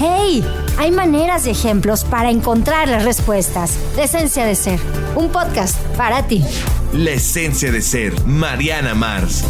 ¡Hey! Hay maneras y ejemplos para encontrar las respuestas. La esencia de ser. Un podcast para ti. La esencia de ser, Mariana Mars.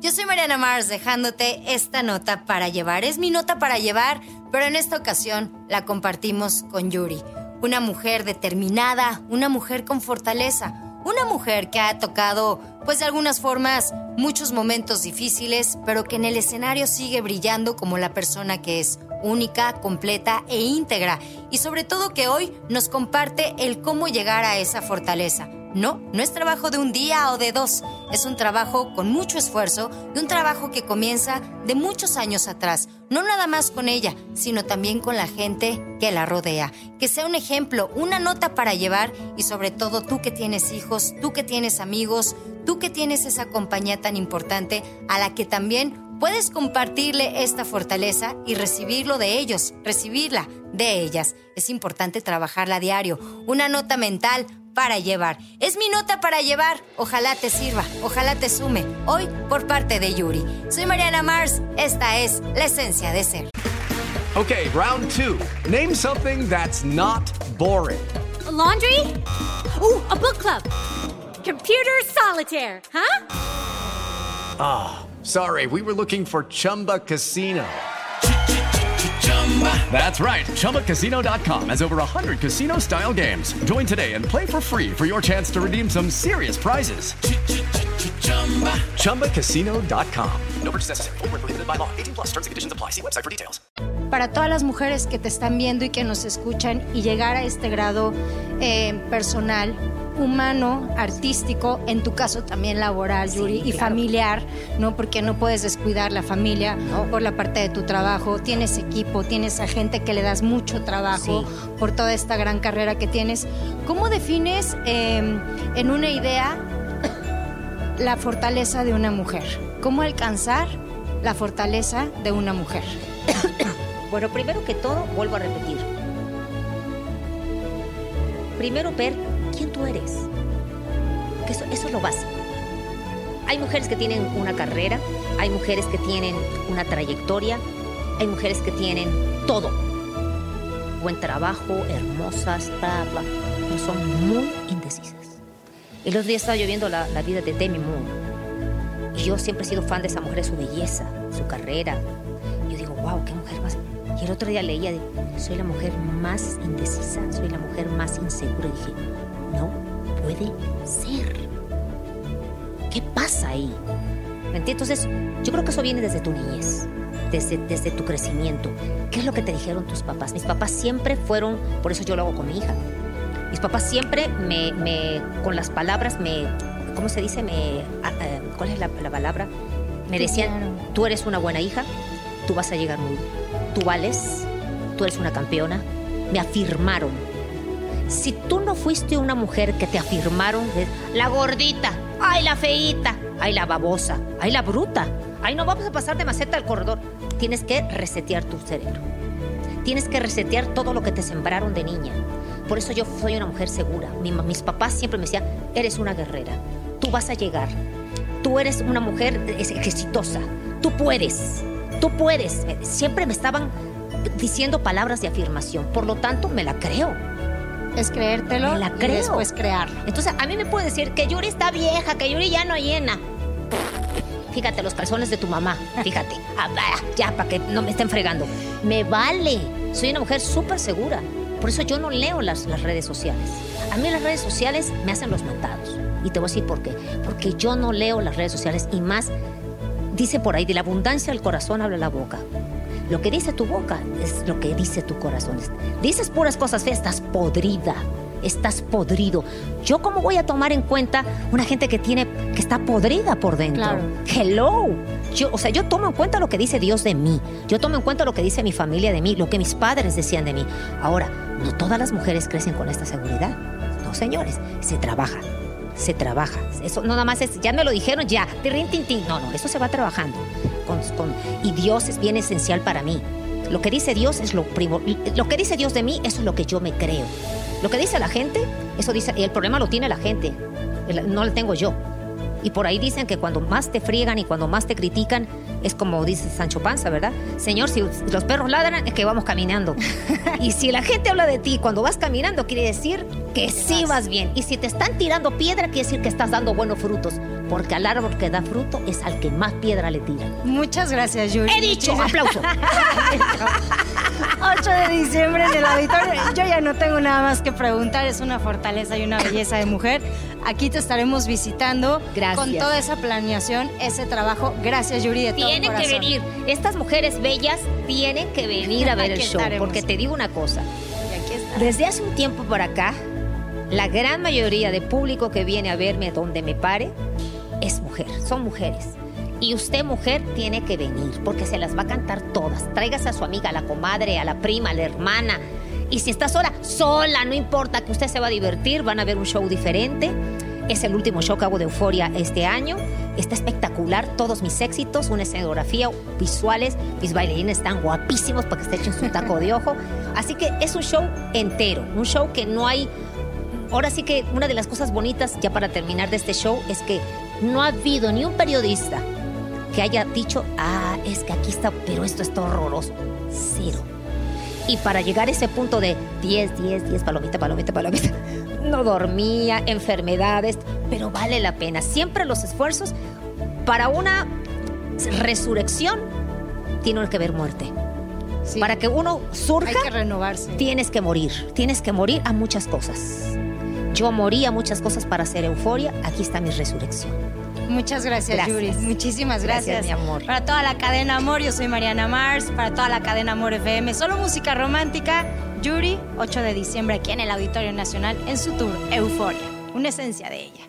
Yo soy Mariana Mars dejándote esta nota para llevar. Es mi nota para llevar, pero en esta ocasión la compartimos con Yuri. Una mujer determinada, una mujer con fortaleza, una mujer que ha tocado, pues de algunas formas, muchos momentos difíciles, pero que en el escenario sigue brillando como la persona que es, única, completa e íntegra. Y sobre todo que hoy nos comparte el cómo llegar a esa fortaleza. No, no es trabajo de un día o de dos, es un trabajo con mucho esfuerzo y un trabajo que comienza de muchos años atrás, no nada más con ella, sino también con la gente que la rodea. Que sea un ejemplo, una nota para llevar y sobre todo tú que tienes hijos, tú que tienes amigos, tú que tienes esa compañía tan importante a la que también puedes compartirle esta fortaleza y recibirlo de ellos, recibirla de ellas. Es importante trabajarla a diario. Una nota mental para llevar. Es mi nota para llevar. Ojalá te sirva, ojalá te sume. Hoy por parte de Yuri. Soy Mariana Mars. Esta es la esencia de ser. Okay, round two. Name something that's not boring. A laundry? Ooh, a book club. Computer solitaire, huh? Ah, sorry, we were looking for Chumba Casino. That's right. ChumbaCasino.com has over 100 casino style games. Join today and play for free for your chance to redeem some serious prizes. ChumbaCasino.com. No purchase necessary. Were prohibited by law. 18 plus. Terms and conditions apply. See website for details. Para todas las mujeres que te están viendo y que nos escuchan y llegar a este grado eh, personal, humano, artístico, en tu caso también laboral, Yuri, y familiar, ¿no? Porque no puedes descuidar la familia por la parte de tu trabajo. Tienes equipo, tienes a gente que le das mucho trabajo por toda esta gran carrera que tienes. ¿Cómo defines eh, en una idea la fortaleza de una mujer? ¿Cómo alcanzar la fortaleza de una mujer? Bueno, primero que todo, vuelvo a repetir. Primero ver quién tú eres. Que eso, eso es lo básico. Hay mujeres que tienen una carrera, hay mujeres que tienen una trayectoria, hay mujeres que tienen todo. Buen trabajo, hermosas, bla, bla, pero son muy indecisas. El otro día estaba yo viendo la, la vida de Demi Moore. Y yo siempre he sido fan de esa mujer, su belleza, su carrera. Yo digo, wow, qué mujer más. Y el otro día leía de, soy la mujer más indecisa, soy la mujer más insegura. Y dije, no puede ser. ¿Qué pasa ahí? Entonces, yo creo que eso viene desde tu niñez, desde, desde tu crecimiento. ¿Qué es lo que te dijeron tus papás? Mis papás siempre fueron, por eso yo lo hago con mi hija. Mis papás siempre me, me con las palabras, me, ¿cómo se dice? Me, ah, eh, ¿Cuál es la, la palabra? Me decían, tú eres una buena hija, tú vas a llegar muy, tú vales, tú eres una campeona. Me afirmaron. Si tú no fuiste una mujer que te afirmaron, la gordita, ay la feíta, ay la babosa, ay la bruta, ay no vamos a pasar de maceta al corredor, tienes que resetear tu cerebro. Tienes que resetear todo lo que te sembraron de niña. Por eso yo soy una mujer segura. Mi- mis papás siempre me decían, eres una guerrera, tú vas a llegar, tú eres una mujer exitosa, tú puedes, tú puedes. Siempre me estaban diciendo palabras de afirmación, por lo tanto me la creo. Es creértelo la y creo. después crearlo. Entonces a mí me puede decir que Yuri está vieja, que Yuri ya no llena. Fíjate, los calzones de tu mamá, fíjate. Ah, ya, para que no me estén fregando. Me vale. Soy una mujer súper segura. Por eso yo no leo las, las redes sociales. A mí las redes sociales me hacen los mandados. Y te voy a decir por qué. Porque yo no leo las redes sociales y más, dice por ahí, de la abundancia del corazón habla la boca. Lo que dice tu boca es lo que dice tu corazón. Dices puras cosas feas, estás podrida. estás podrido. ¿Yo cómo voy a tomar en cuenta una gente que tiene que está podrida por dentro? Claro. Hello. Yo, o sea, yo tomo en cuenta lo que dice Dios de mí. Yo tomo en cuenta lo que dice mi familia de mí, lo que mis padres decían de mí. Ahora, no todas las mujeres crecen con esta seguridad. No, señores, se trabaja. Se trabaja. Eso no nada más es, ya me lo dijeron, ya, tirrin, tin, tin. No, no, eso se va trabajando. Con, con- y Dios es bien esencial para mí. Lo que dice Dios es lo primo- Lo que dice Dios de mí, eso es lo que yo me creo. Lo que dice la gente, eso dice. Y el problema lo tiene la gente. No lo tengo yo. Y por ahí dicen que cuando más te friegan y cuando más te critican, es como dice Sancho Panza, ¿verdad? Señor, si los perros ladran, es que vamos caminando. y si la gente habla de ti cuando vas caminando, quiere decir que sí vas bien. Y si te están tirando piedra, quiere decir que estás dando buenos frutos. Porque al árbol que da fruto es al que más piedra le tiran. Muchas gracias, Yuri. He dicho, aplauso. 8 de diciembre en el auditorio. Yo ya no tengo nada más que preguntar. Es una fortaleza y una belleza de mujer. Aquí te estaremos visitando Gracias. con toda esa planeación, ese trabajo. Gracias, Yuri, de todo Tienen que corazón. venir. Estas mujeres bellas tienen que venir a ver el show. estaremos. Porque te digo una cosa. Desde hace un tiempo para acá, la gran mayoría de público que viene a verme donde me pare es mujer, son mujeres. Y usted, mujer, tiene que venir porque se las va a cantar todas. Tráigase a su amiga, a la comadre, a la prima, a la hermana. Y si está sola, sola, no importa que usted se va a divertir, van a ver un show diferente. Es el último show que hago de Euforia este año. Está espectacular, todos mis éxitos, una escenografía, visuales. Mis bailarines están guapísimos para que se echen su taco de ojo. Así que es un show entero, un show que no hay ahora sí que una de las cosas bonitas, ya para terminar de este show, es que no ha habido ni un periodista que haya dicho, ah, es que aquí está, pero esto está horroroso. Cero. Y para llegar a ese punto de 10, 10, 10, palomita, palomita, palomita, no dormía, enfermedades, pero vale la pena. Siempre los esfuerzos para una resurrección tiene que haber muerte. Sí. Para que uno surja, Hay que renovarse. tienes que morir. Tienes que morir a muchas cosas. Yo morí a muchas cosas para hacer euforia. Aquí está mi resurrección. Muchas gracias, Gracias. Yuri. Muchísimas gracias. Gracias, mi amor. Para toda la cadena Amor, yo soy Mariana Mars. Para toda la cadena Amor FM, solo música romántica. Yuri, 8 de diciembre aquí en el Auditorio Nacional en su tour Euforia. Una esencia de ella.